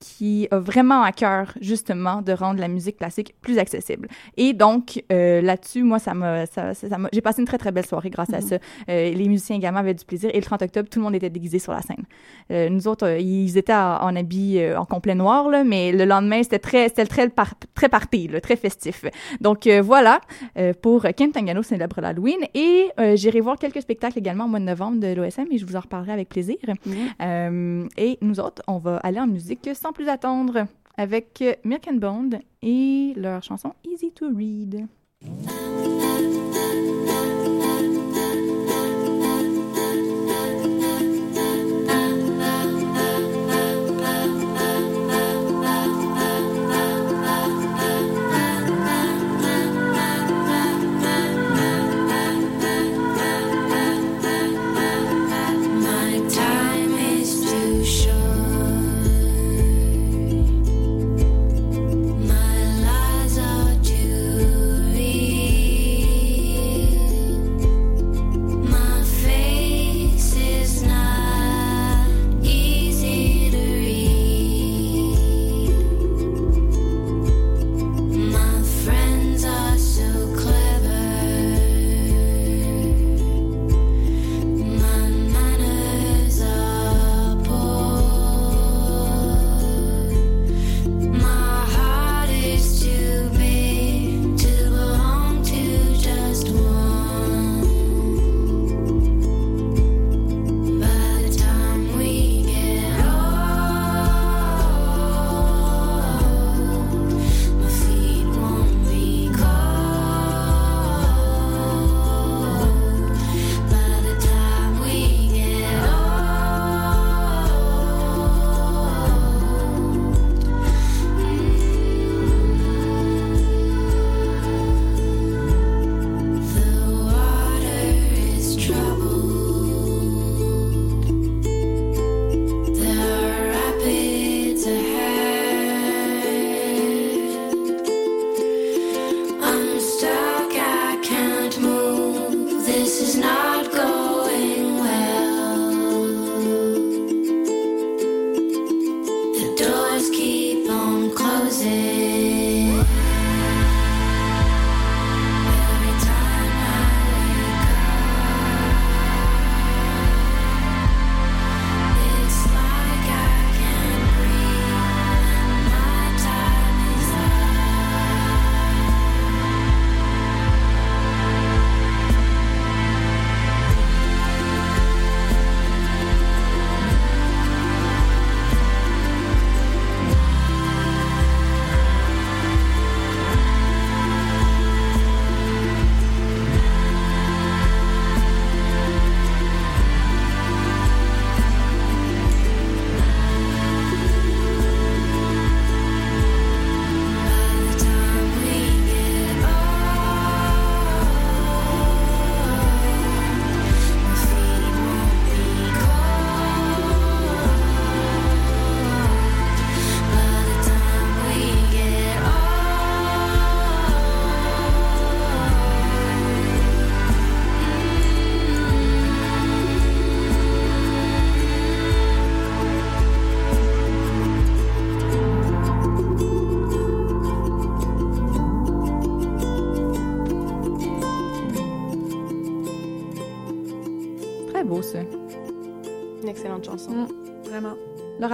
qui a vraiment à cœur justement de rendre la musique classique plus accessible. Et donc euh, là-dessus, moi, ça m'a, ça, ça- ça j'ai passé une très très belle soirée grâce à Mhm. ça. Euh, les musiciens également avaient du plaisir. Et le 30 octobre, tout le monde était déguisé sur la scène. Euh, nous autres, euh, ils étaient en, en habits euh, en complet noir, là, mais le lendemain, c'était très, c'était très, par- très party, là, très festif. Donc euh, voilà, euh, pour Ken Tangano célèbre l'Halloween. Et euh, j'irai voir quelques spectacles également au mois de novembre de l'OSM et je vous en reparlerai avec plaisir. Euh, et nous autres, on va aller en musique sans plus attendre avec Milk and Bond et leur chanson Easy to Read.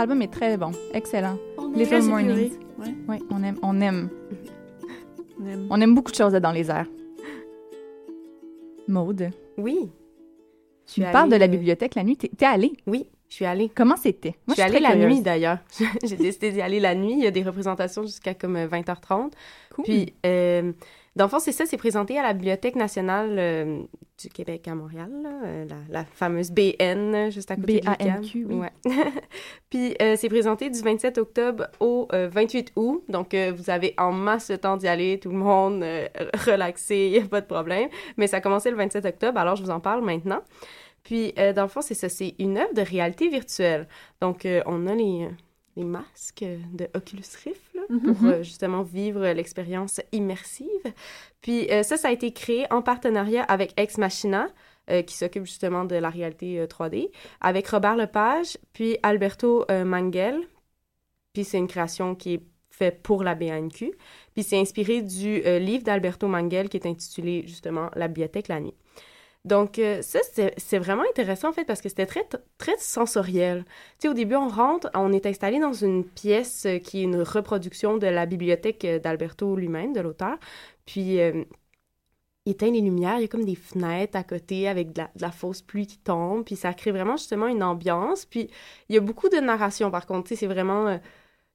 Album est très bon, excellent. Little Mornings. ouais. Oui, on aime, on aime. [LAUGHS] On aime. On aime beaucoup de choses dans les airs. Maude. Oui. Tu me parles allée, de la euh, bibliothèque la nuit. T'es t'es allée? Oui, je suis allée. Comment c'était? je suis allée la nuit d'ailleurs. [LAUGHS] J'ai décidé d'y aller la nuit. Il y a des représentations jusqu'à comme euh, 20h30. Puis, euh, dans le fond, c'est ça, c'est présenté à la Bibliothèque nationale euh, du Québec à Montréal, là, euh, la, la fameuse BN, juste à côté de. BANQ, oui. Ouais. [LAUGHS] Puis, euh, c'est présenté du 27 octobre au euh, 28 août. Donc, vous avez en masse le temps d'y aller, tout le monde relaxé, il n'y a pas de problème. Mais ça a commencé le 27 octobre, alors je vous en parle maintenant. Puis, dans le fond, c'est ça, c'est une œuvre de réalité virtuelle. Donc, on a les, les masques de Oculus Rift là, Mhm. pour euh, justement vivre l'expérience immersive. Puis, euh, ça, ça a été créé en partenariat avec Ex Machina, euh, qui s'occupe justement de la réalité euh, 3D, avec Robert Lepage, puis Alberto Manguel. Puis, c'est une création qui est faite pour la BANQ. Puis, c'est inspiré du livre d'Alberto Manguel qui est intitulé justement La bibliothèque la nuit. Donc, euh, ça, c'est vraiment intéressant, en fait, parce que c'était très, très sensoriel. Tu sais, au début, on rentre, on est installé dans une pièce euh, qui est une reproduction de la bibliothèque euh, d'Alberto lui-même, de l'auteur. Puis, il éteint les lumières, il y a comme des fenêtres à côté avec de la, fausse pluie qui tombe, puis ça crée vraiment justement une ambiance. Puis, il y a beaucoup de narration, par contre, tu sais, c'est vraiment...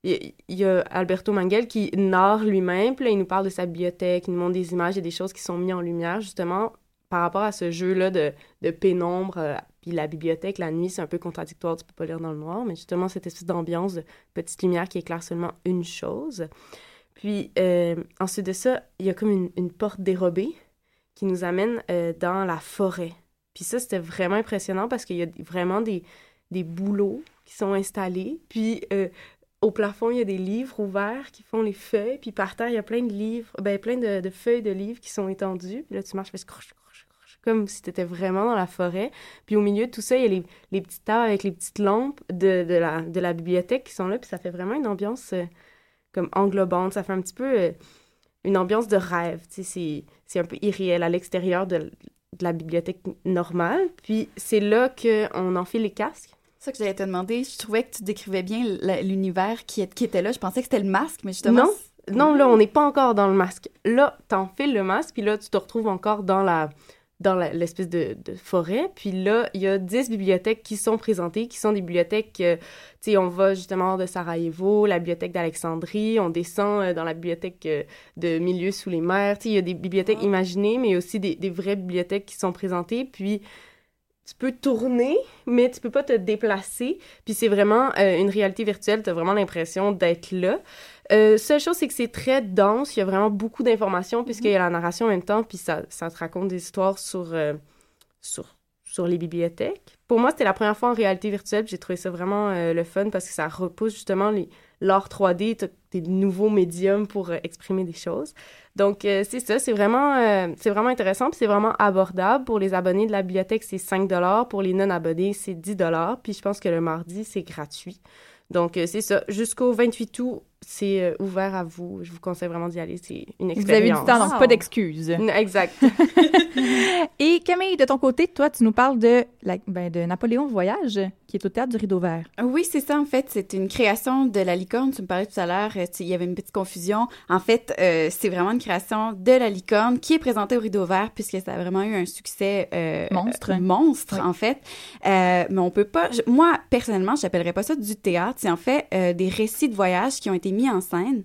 il y a Alberto Manguel qui narre lui-même, puis là, il nous parle de sa bibliothèque, il nous montre des images et des choses qui sont mises en lumière, justement, par rapport à ce jeu-là de, de pénombre. euh, puis la bibliothèque, la nuit, c'est un peu contradictoire, tu peux pas lire dans le noir, mais justement, cette espèce d'ambiance de petite lumière qui éclaire seulement une chose. Puis, euh, ensuite de ça, il y a comme une, une porte dérobée qui nous amène euh, dans la forêt. Puis ça, c'était vraiment impressionnant parce qu'il y a vraiment des, des bouleaux qui sont installés. Puis au plafond, il y a des livres ouverts qui font les feuilles. Puis par terre, il y a plein de livres, ben plein de, de feuilles de livres qui sont étendues. Puis là, tu marches, fais comme si tu étais vraiment dans la forêt. Puis au milieu de tout ça, il y a les, les petites tables avec les petites lampes de, de, la, de la bibliothèque qui sont là. Puis ça fait vraiment une ambiance euh, comme englobante. Ça fait un petit peu euh, une ambiance de rêve. Tu sais, c'est- un peu irréel à l'extérieur de, de la bibliothèque normale. Puis c'est là qu'on enfile les casques. C'est ça que j'allais te demander. Je trouvais que tu décrivais bien l'univers qui, était là. Je pensais que c'était le masque, mais justement. Non, non, là, on n'est pas encore dans le masque. Là, t'enfiles le masque, puis là, tu te retrouves encore dans la dans la- l'espèce de, de forêt. Puis là, il y a 10 bibliothèques qui sont présentées, qui sont des bibliothèques, euh, tu sais, on va justement de Sarajevo, la bibliothèque d'Alexandrie, on descend euh, dans la bibliothèque euh, de Milieu sous les mers. Tu sais, il y a des bibliothèques imaginées, mais aussi des, des vraies bibliothèques qui sont présentées. Puis tu peux tourner, mais tu peux pas te déplacer. Puis c'est vraiment euh, une réalité virtuelle, tu as vraiment l'impression d'être là. Euh, seule chose, c'est que c'est très dense, il y a vraiment beaucoup d'informations, puisqu'il y a la narration en même temps, puis ça, ça te raconte des histoires sur, euh, sur, sur les bibliothèques. Pour moi, c'était la première fois en réalité virtuelle, j'ai trouvé ça vraiment le fun, parce que ça repousse justement les- l'art 3D, t'as des nouveaux médiums pour euh, exprimer des choses. Donc, euh, c'est ça, c'est vraiment, euh, vraiment intéressant, puis c'est vraiment abordable. Pour les abonnés de la bibliothèque, c'est 5 Pour les non-abonnés, c'est 10 Puis je pense que le mardi, c'est gratuit. Donc, c'est ça. Jusqu'au 28 août, c'est euh, ouvert à vous. Je vous conseille vraiment d'y aller. C'est une Vous expérience. avez du temps, donc pas d'excuses. Exact. [LAUGHS] [LAUGHS] Et Camille, de ton côté, toi, tu nous parles de, la, ben, de Napoléon Voyage, qui est au théâtre du Rideau Vert. Oui, c'est ça, en fait. C'est une création de la licorne. Tu me parlais tout à l'heure, euh, il y avait une petite confusion. En fait, euh, c'est vraiment une création de la licorne qui est présentée au Rideau Vert puisque ça a vraiment eu un succès euh, Monstre. euh, monstre, en fait. Euh, mais on peut pas... je- moi, personnellement, j'appellerais pas ça du théâtre. C'est en fait euh, des récits de voyage qui ont été mis en scène.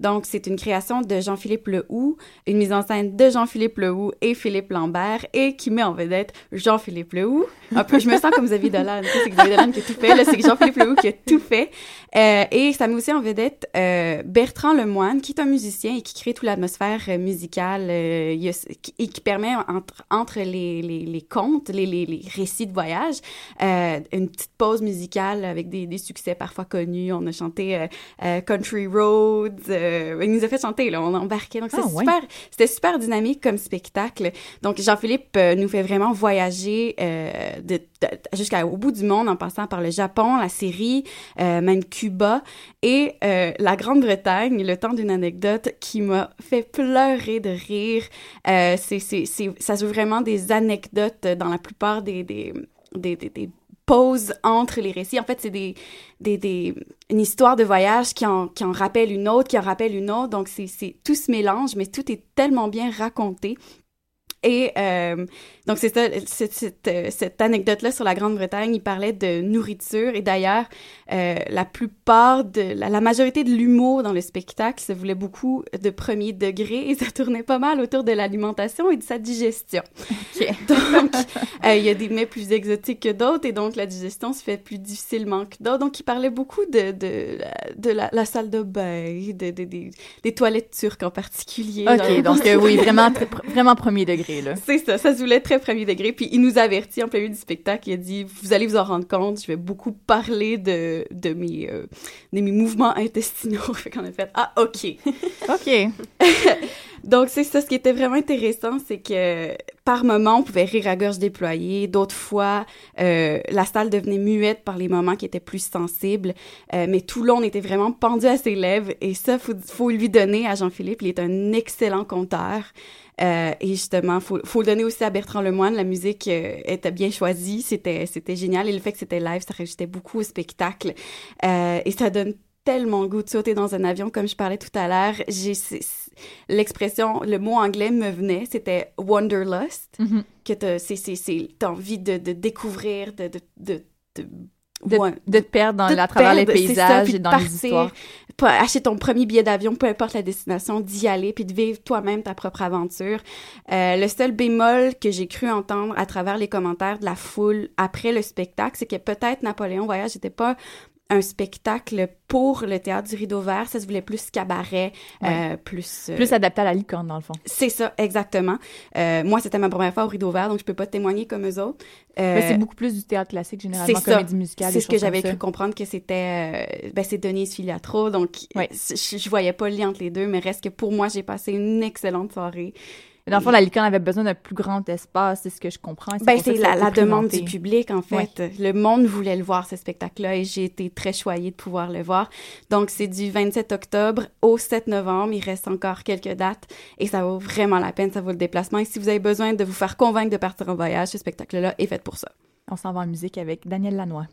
Donc, c'est une création de Jean-Philippe Lehoux, une mise en scène de Jean-Philippe Lehoux et Philippe Lambert, et qui met en vedette Jean-Philippe Lehoux. Un peu, je me sens comme Xavier Dolan. C'est Xavier Dolan qui a tout fait. C'est Jean-Philippe Lehoux qui a tout fait. Euh, et ça met aussi en vedette euh, Bertrand Lemoine, qui est un musicien et qui crée toute l'atmosphère euh, musicale euh, et qui permet entre, entre les, les, les contes, les, les, les récits de voyage, une petite pause musicale avec des, des succès parfois connus. On a chanté euh, euh, Country Roads. euh, il nous a fait chanter, là. On embarquait. Donc, Ah, ouais. c'était super dynamique comme spectacle. Donc, Jean-Philippe euh, nous fait vraiment voyager euh, de, de- jusqu'au bout du monde en passant par le Japon, la Syrie, même Cuba et la Grande-Bretagne, le temps d'une anecdote qui m'a fait pleurer de rire. C'est, c'est, c'est, ça joue vraiment des anecdotes dans la plupart des, des- des pause entre les récits. En fait, c'est des, des, des, une histoire de voyage qui en, qui en rappelle une autre, qui en rappelle une autre. Donc, c'est, tout se mélange, mais tout est tellement bien raconté. Et euh, donc, c'est ça, cette, cette, euh, cette anecdote-là sur la Grande-Bretagne, il parlait de nourriture. Et d'ailleurs, euh, la plupart de, la, la majorité de l'humour dans le spectacle se voulait beaucoup de premier degré et ça tournait pas mal autour de l'alimentation et de sa digestion. [LAUGHS] Donc, euh, il y a des mets plus exotiques que d'autres et donc la digestion se fait plus difficilement que d'autres. Donc, il parlait beaucoup de, de, de la, la salle de bain, de, de- des- des toilettes turques en particulier. OK, donc euh, oui, vraiment, très- vraiment premier degré, là. C'est ça, ça se voulait très premier degré. Puis il nous avertit en plein milieu du spectacle, il a dit « Vous allez vous en rendre compte, je vais beaucoup parler de, de, mes, euh, de mes mouvements intestinaux. [LAUGHS] » Fait qu'on a fait « Ah, OK. » OK. [LAUGHS] Donc c'est ça, ce qui était vraiment intéressant, c'est que par moments, on pouvait rire à gorge déployée. D'autres fois, euh, la salle devenait muette par les moments qui étaient plus sensibles. Euh, mais tout le long, on était vraiment pendu à ses lèvres. Et ça, faut, faut lui donner à Jean-Philippe. Il est un excellent conteur. Euh, et justement, faut, faut le donner aussi à Bertrand Lemoine. La musique euh, était bien choisie, c'était, c'était génial. Et le fait que c'était live, ça rajoutait beaucoup au spectacle. Euh, et ça donne tellement le goût de sauter dans un avion, comme je parlais tout à l'heure. J'ai, l'expression, le mot anglais me venait, c'était wanderlust, Mhm. que c'est, envie de, de découvrir, de, de, de, de De, ouais, de te perdre dans, de à travers les perdre, ça, paysages puis et dans les partir, histoires. pas- acheter ton premier billet d'avion, peu importe la destination, d'y aller, puis de vivre toi-même ta propre aventure. Euh, le seul bémol que j'ai cru entendre à travers les commentaires de la foule après le spectacle, c'est que peut-être Napoléon Voyage n'était pas un spectacle pour le théâtre du Rideau Vert, ça se voulait plus cabaret, Ouais. euh, plus... euh, Plus adapté à la licorne, dans le fond. c'est ça, exactement. Euh, moi, c'était ma première fois au Rideau Vert, donc je peux pas témoigner comme eux autres. Euh, Mais c'est beaucoup plus du théâtre classique, généralement, comédie musicale. C'est ce que j'avais cru comprendre que c'était. euh, ben, c'est Denise Filiatro, donc je, je voyais pas le lien entre les deux, mais reste que pour moi, j'ai passé une excellente soirée. Dans le fond, la licorne avait besoin d'un plus grand espace, c'est ce que je comprends. Ben, c'est la, demande du public, en fait. Le monde voulait le voir, ce spectacle-là, et j'ai été très choyée de pouvoir le voir. Donc, c'est du 27 octobre au 7 novembre. Il reste encore quelques dates, et ça vaut vraiment la peine, ça vaut le déplacement. Et si vous avez besoin de vous faire convaincre de partir en voyage, ce spectacle-là est fait pour ça. On s'en va en musique avec Daniel Lanois.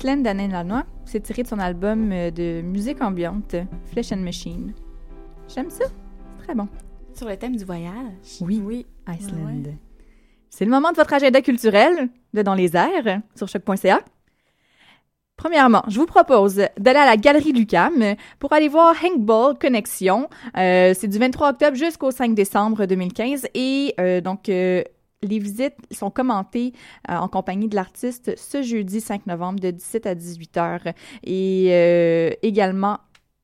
Iceland d'Anne Lanois, c'est tiré de son album euh, de musique ambiante, Flesh and Machine. J'aime ça. C'est très bon. Sur le thème du voyage. Oui, oui. Iceland. C'est le moment de votre agenda culturel de Dans les airs sur choc.ca. Premièrement, je vous propose d'aller à la Galerie Lucam pour aller voir Hankball Connexion. Euh, c'est du 23 octobre jusqu'au 5 décembre 2015 et euh, donc euh, les visites sont commentées euh, en compagnie de l'artiste ce jeudi 5 novembre de 17 à 18 heures. Et euh, également,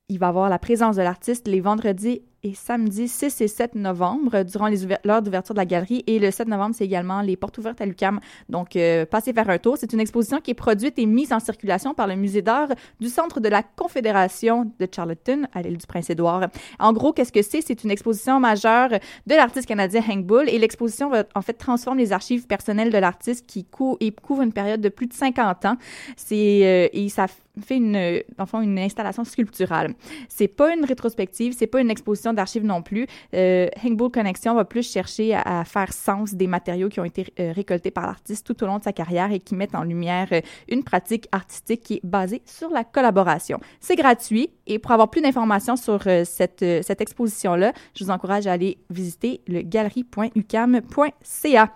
il va y avoir la présence de l'artiste les vendredis samedi 6 et 7 novembre durant l'heure d'ouverture de la galerie. Et le 7 novembre, c'est également les portes ouvertes à l'UQAM. Donc, euh, passez faire un tour. C'est une exposition qui est produite et mise en circulation par le Musée d'art du Centre de la Confédération de Charlottetown à l'île du Prince-Édouard. En gros, qu'est-ce que c'est? C'est une exposition majeure de l'artiste canadien Hank Bull et l'exposition en fait transforme les archives personnelles de l'artiste qui cou- couvre une période de plus de 50 ans. C'est euh, et ça fait une fond, une installation sculpturale. C'est pas une rétrospective, c'est pas une exposition d'archives non plus. Euh, Connection va plus chercher à, faire sens des matériaux qui ont été euh, récoltés par l'artiste tout au long de sa carrière et qui mettent en lumière euh, une pratique artistique qui est basée sur la collaboration. C'est gratuit et pour avoir plus d'informations sur euh, cette, cette exposition-là, je vous encourage à aller visiter le galerie.ucam.ca.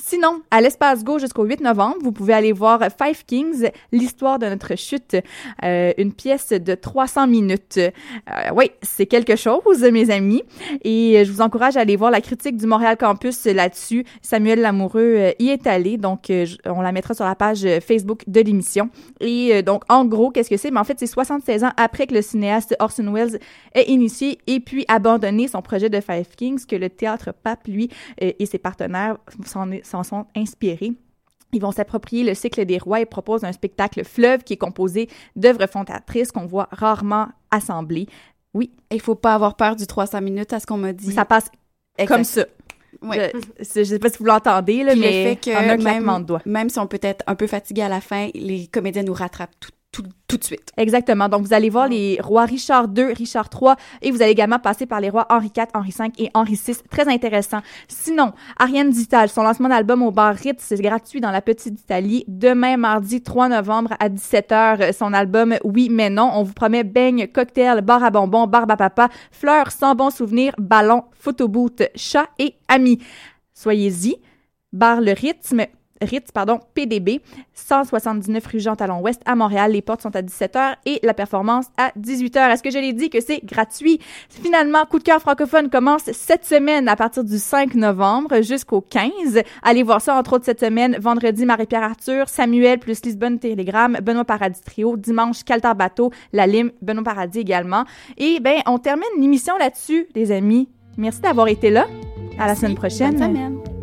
Sinon, à l'Espace Go jusqu'au 8 novembre, vous pouvez aller voir Five Kings, l'histoire de notre chute, euh, une pièce de 300 minutes. Euh, oui, c'est quelque chose, mes amis. Et je vous encourage à aller voir la critique du Montréal Campus là-dessus. Samuel Lamoureux euh, y est allé, donc on la mettra sur la page Facebook de l'émission. Et donc, en gros, qu'est-ce que c'est? Mais en fait, c'est 76 ans après que le cinéaste Orson Welles ait initié et puis abandonné son projet de Five Kings que le théâtre Pape, lui, et ses partenaires s'en est- s'en sont inspirés. Ils vont s'approprier le cycle des rois et proposent un spectacle fleuve qui est composé d'œuvres fondatrices qu'on voit rarement assemblées. Oui. Il faut pas avoir peur du 300 minutes à ce qu'on m'a dit. Ça passe comme ça. Ouais. Je, je sais pas si vous l'entendez, là, Puis mais le fait que en un même, de doigts. même si on peut être un peu fatigué à la fin, les comédiens nous rattrapent tout, tout, tout de suite. Exactement. Donc, vous allez voir les rois Richard II, Richard III, et vous allez également passer par les rois Henri IV, Henri V et Henri VI. Très intéressant. Sinon, Ariane Digital, son lancement d'album au bar Ritz, c'est gratuit dans la Petite Italie. Demain, mardi 3 novembre à 17h, son album Oui, mais non. On vous promet beigne, cocktail, bar à bonbons, barbe à papa, fleurs sans bon souvenir, ballon, photoboot, chat et amis. Soyez-y. Bar Le Rythme, Ritz, pardon, PDB, 179 rue Jean Talon Ouest à Montréal. Les portes sont à 17h et la performance à 18h. Est-ce que je l'ai dit que c'est gratuit? Finalement, Coup de cœur francophone commence cette semaine à partir du 5 novembre jusqu'au 15. Allez voir ça, entre autres, cette semaine. Vendredi, Marie-Pierre Arthur, Samuel plus Lisbonne Télégramme, Benoît Paradis Trio. Dimanche, Caltar Bateau, La Lime, Benoît Paradis également. Et ben, on termine l'émission là-dessus, les amis. Merci d'avoir été là. À la semaine prochaine. Bonne semaine.